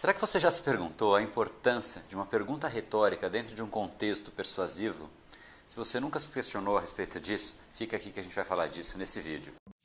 Será que você já se perguntou a importância de uma pergunta retórica dentro de um contexto persuasivo? Se você nunca se questionou a respeito disso, fica aqui que a gente vai falar disso nesse vídeo.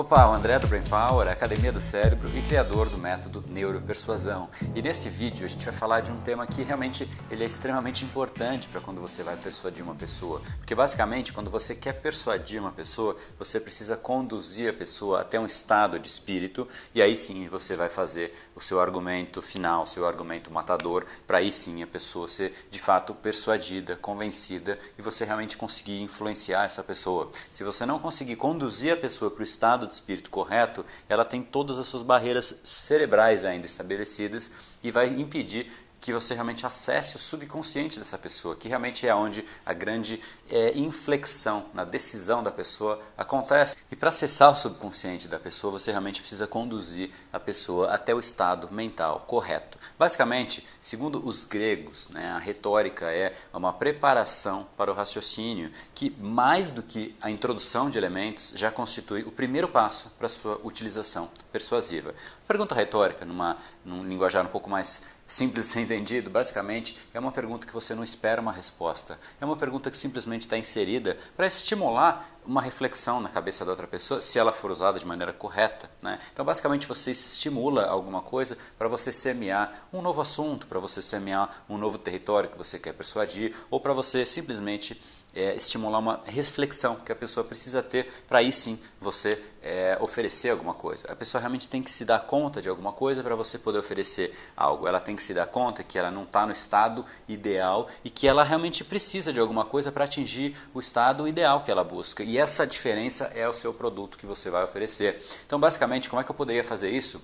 Opa, o André do Brain Power, Academia do Cérebro e criador do método Neuropersuasão. E nesse vídeo a gente vai falar de um tema que realmente ele é extremamente importante para quando você vai persuadir uma pessoa. Porque basicamente, quando você quer persuadir uma pessoa, você precisa conduzir a pessoa até um estado de espírito e aí sim você vai fazer o seu argumento final, seu argumento matador, para aí sim a pessoa ser de fato persuadida, convencida e você realmente conseguir influenciar essa pessoa. Se você não conseguir conduzir a pessoa para o estado de espírito correto, ela tem todas as suas barreiras cerebrais ainda estabelecidas e vai impedir que você realmente acesse o subconsciente dessa pessoa, que realmente é onde a grande é, inflexão na decisão da pessoa acontece. E para acessar o subconsciente da pessoa, você realmente precisa conduzir a pessoa até o estado mental correto. Basicamente, segundo os gregos, né, a retórica é uma preparação para o raciocínio que, mais do que a introdução de elementos, já constitui o primeiro passo para sua utilização persuasiva. Pergunta retórica, numa, num linguajar um pouco mais simples de ser entendido, basicamente é uma pergunta que você não espera uma resposta. É uma pergunta que simplesmente está inserida para estimular uma reflexão na cabeça da outra pessoa, se ela for usada de maneira correta. Né? Então, basicamente, você estimula alguma coisa para você semear um novo assunto, para você semear um novo território que você quer persuadir, ou para você simplesmente é, estimular uma reflexão que a pessoa precisa ter para aí sim você é, oferecer alguma coisa. A pessoa realmente tem que se dar conta de alguma coisa para você poder oferecer algo. Ela tem que se dar conta que ela não está no estado ideal e que ela realmente precisa de alguma coisa para atingir o estado ideal que ela busca. E essa diferença é o seu produto que você vai oferecer. Então, basicamente, como é que eu poderia fazer isso?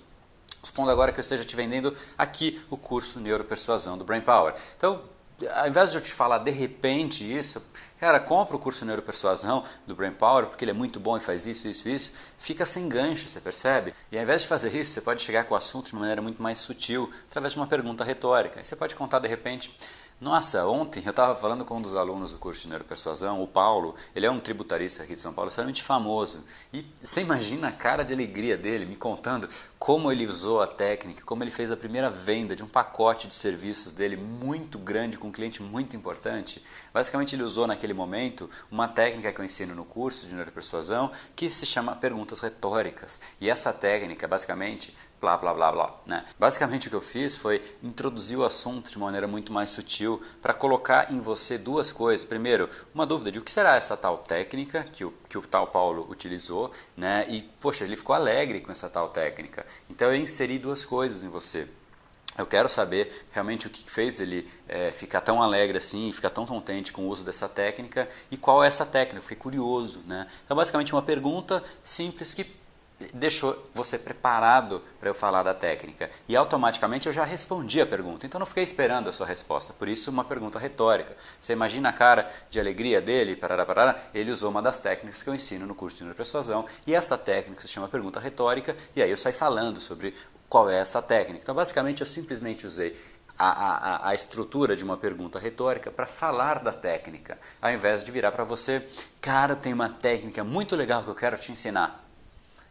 Supondo agora que eu esteja te vendendo aqui o curso Neuropersuasão do Brain Power. Então, ao invés de eu te falar de repente isso, cara, compra o curso Neuropersuasão do Brain Power, porque ele é muito bom e faz isso, isso, isso, fica sem gancho, você percebe? E ao invés de fazer isso, você pode chegar com o assunto de uma maneira muito mais sutil, através de uma pergunta retórica. E você pode contar de repente, nossa, ontem eu estava falando com um dos alunos do curso de Neuropersuasão, o Paulo, ele é um tributarista aqui de São Paulo, extremamente famoso. E você imagina a cara de alegria dele me contando como ele usou a técnica, como ele fez a primeira venda de um pacote de serviços dele muito grande com um cliente muito importante. Basicamente ele usou naquele momento uma técnica que eu ensino no curso de Neuropersuasão que se chama perguntas retóricas. E essa técnica, basicamente, blá blá blá blá. Né? Basicamente o que eu fiz foi introduzir o assunto de maneira muito mais sutil para colocar em você duas coisas. Primeiro, uma dúvida de o que será essa tal técnica que o, que o tal Paulo utilizou, né? E, poxa, ele ficou alegre com essa tal técnica. Então eu inseri duas coisas em você. Eu quero saber realmente o que fez ele é, ficar tão alegre assim, ficar tão contente com o uso dessa técnica e qual é essa técnica. Eu fiquei curioso. Né? Então, basicamente, uma pergunta simples que deixou você preparado para eu falar da técnica. E automaticamente eu já respondi a pergunta. Então não fiquei esperando a sua resposta. Por isso, uma pergunta retórica. Você imagina a cara de alegria dele? Parará, parará, ele usou uma das técnicas que eu ensino no curso de persuasão. E essa técnica se chama pergunta retórica. E aí eu saio falando sobre qual é essa técnica. Então, basicamente, eu simplesmente usei a, a, a, estrutura de uma pergunta retórica para falar da técnica, ao invés de virar para você, cara, tem uma técnica muito legal que eu quero te ensinar.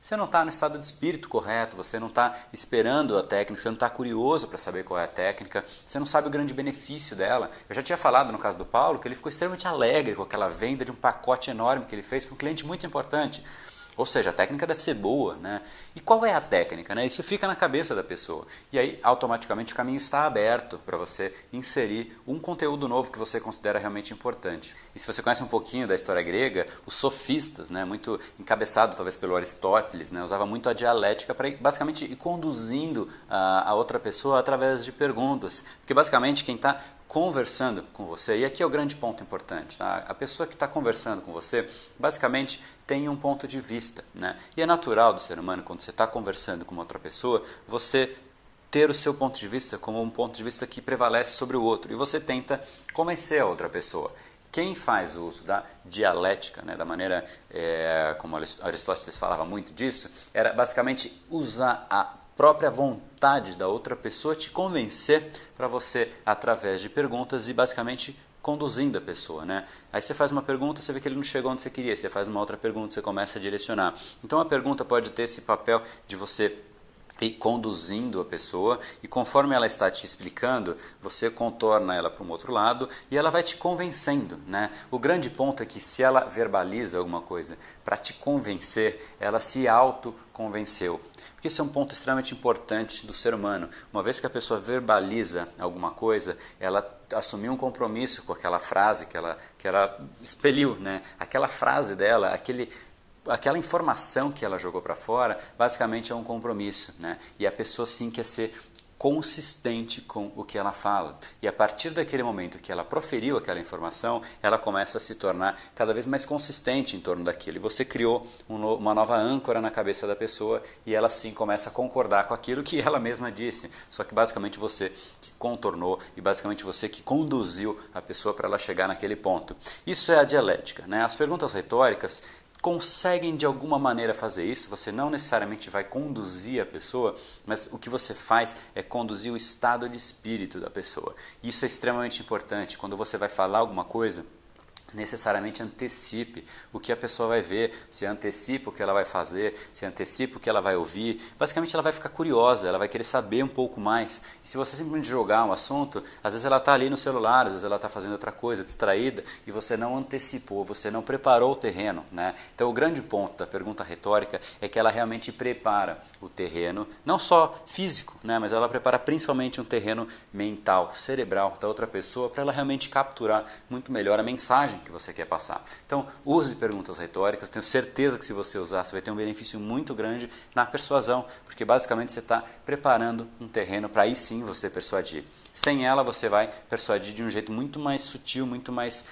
Você não está no estado de espírito correto, você não está esperando a técnica, você não está curioso para saber qual é a técnica, você não sabe o grande benefício dela. Eu já tinha falado no caso do Paulo que ele ficou extremamente alegre com aquela venda de um pacote enorme que ele fez para um cliente muito importante. Ou seja, a técnica deve ser boa, né? E qual é a técnica, né? Isso fica na cabeça da pessoa. E aí, automaticamente, o caminho está aberto para você inserir um conteúdo novo que você considera realmente importante. E se você conhece um pouquinho da história grega, os sofistas, né? Muito encabeçado talvez pelo Aristóteles, né? Usava muito a dialética para basicamente ir conduzindo a, a outra pessoa através de perguntas. Porque basicamente quem está conversando com você, e aqui é o grande ponto importante, tá? a pessoa que está conversando com você, basicamente tem um ponto de vista, né? e é natural do ser humano, quando você está conversando com outra pessoa, você ter o seu ponto de vista como um ponto de vista que prevalece sobre o outro, e você tenta convencer a outra pessoa. Quem faz uso da dialética, né, da maneira é, como Aristóteles falava muito disso, era basicamente usar a própria vontade da outra pessoa te convencer para você, através de perguntas e basicamente conduzindo a pessoa, né? Aí você faz uma pergunta, você vê que ele não chegou onde você queria, você faz uma outra pergunta, você começa a direcionar. Então a pergunta pode ter esse papel de você e conduzindo a pessoa, e conforme ela está te explicando, você contorna ela para um outro lado e ela vai te convencendo. Né? O grande ponto é que se ela verbaliza alguma coisa para te convencer, ela se auto-convenceu. Porque esse é um ponto extremamente importante do ser humano. Uma vez que a pessoa verbaliza alguma coisa, ela assumiu um compromisso com aquela frase que ela, que ela expeliu. Né? Aquela frase dela, aquele aquela informação que ela jogou para fora, basicamente é um compromisso, né? E a pessoa sim quer ser consistente com o que ela fala. E a partir daquele momento que ela proferiu aquela informação, ela começa a se tornar cada vez mais consistente em torno daquilo. E você criou um no, uma nova âncora na cabeça da pessoa e ela sim começa a concordar com aquilo que ela mesma disse. Só que basicamente você que contornou e basicamente você que conduziu a pessoa para ela chegar naquele ponto. Isso é a dialética. Né? As perguntas retóricas conseguem de alguma maneira fazer isso. Você não necessariamente vai conduzir a pessoa, mas o que você faz é conduzir o estado de espírito da pessoa. Isso é extremamente importante. Quando você vai falar alguma coisa, necessariamente antecipe o que a pessoa vai ver, se antecipa o que ela vai fazer, se antecipa o que ela vai ouvir. Basicamente, ela vai ficar curiosa, ela vai querer saber um pouco mais. E se você simplesmente jogar um assunto, às vezes ela está ali no celular, às vezes ela está fazendo outra coisa, distraída, e você não antecipou, você não preparou o terreno. Né? Então, o grande ponto da pergunta retórica é que ela realmente prepara o terreno, não só físico, né? mas ela prepara principalmente um terreno mental, cerebral da outra pessoa, para ela realmente capturar muito melhor a mensagem que você quer passar. Então, use perguntas retóricas. Tenho certeza que se você usar, você vai ter um benefício muito grande na persuasão, porque basicamente você está preparando um terreno para aí sim você persuadir. Sem ela, você vai persuadir de um jeito muito mais sutil, muito mais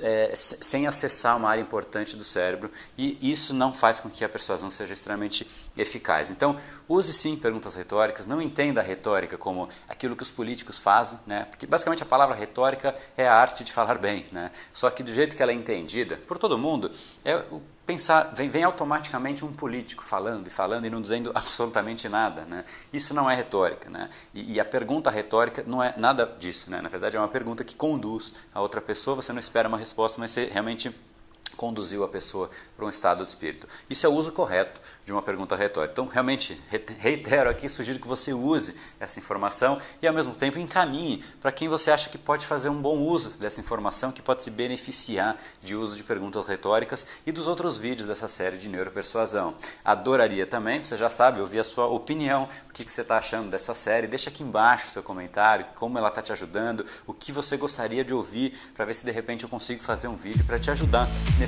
é, sem acessar uma área importante do cérebro, e isso não faz com que a persuasão seja extremamente eficaz. Então, use sim perguntas retóricas. Não entenda a retórica como aquilo que os políticos fazem, né? porque basicamente a palavra retórica é a arte de falar bem. Né? Só que do jeito que ela é entendida por todo mundo, é pensar, vem, vem, automaticamente um político falando e falando e não dizendo absolutamente nada. Né? Isso não é retórica. Né? E, e, a pergunta retórica não é nada disso. Né? Na verdade, é uma pergunta que conduz a outra pessoa, você não espera uma resposta, mas você realmente conduziu a pessoa para um estado de espírito. Isso é o uso correto de uma pergunta retórica. Então, realmente, reitero aqui, sugiro que você use essa informação e, ao mesmo tempo, encaminhe para quem você acha que pode fazer um bom uso dessa informação, que pode se beneficiar de uso de perguntas retóricas e dos outros vídeos dessa série de neuropersuasão. Adoraria também, você já sabe, ouvir a sua opinião, o que, você está achando dessa série. Deixa aqui embaixo o seu comentário, como ela está te ajudando, o que você gostaria de ouvir, para ver se de repente eu consigo fazer um vídeo para te ajudar nesse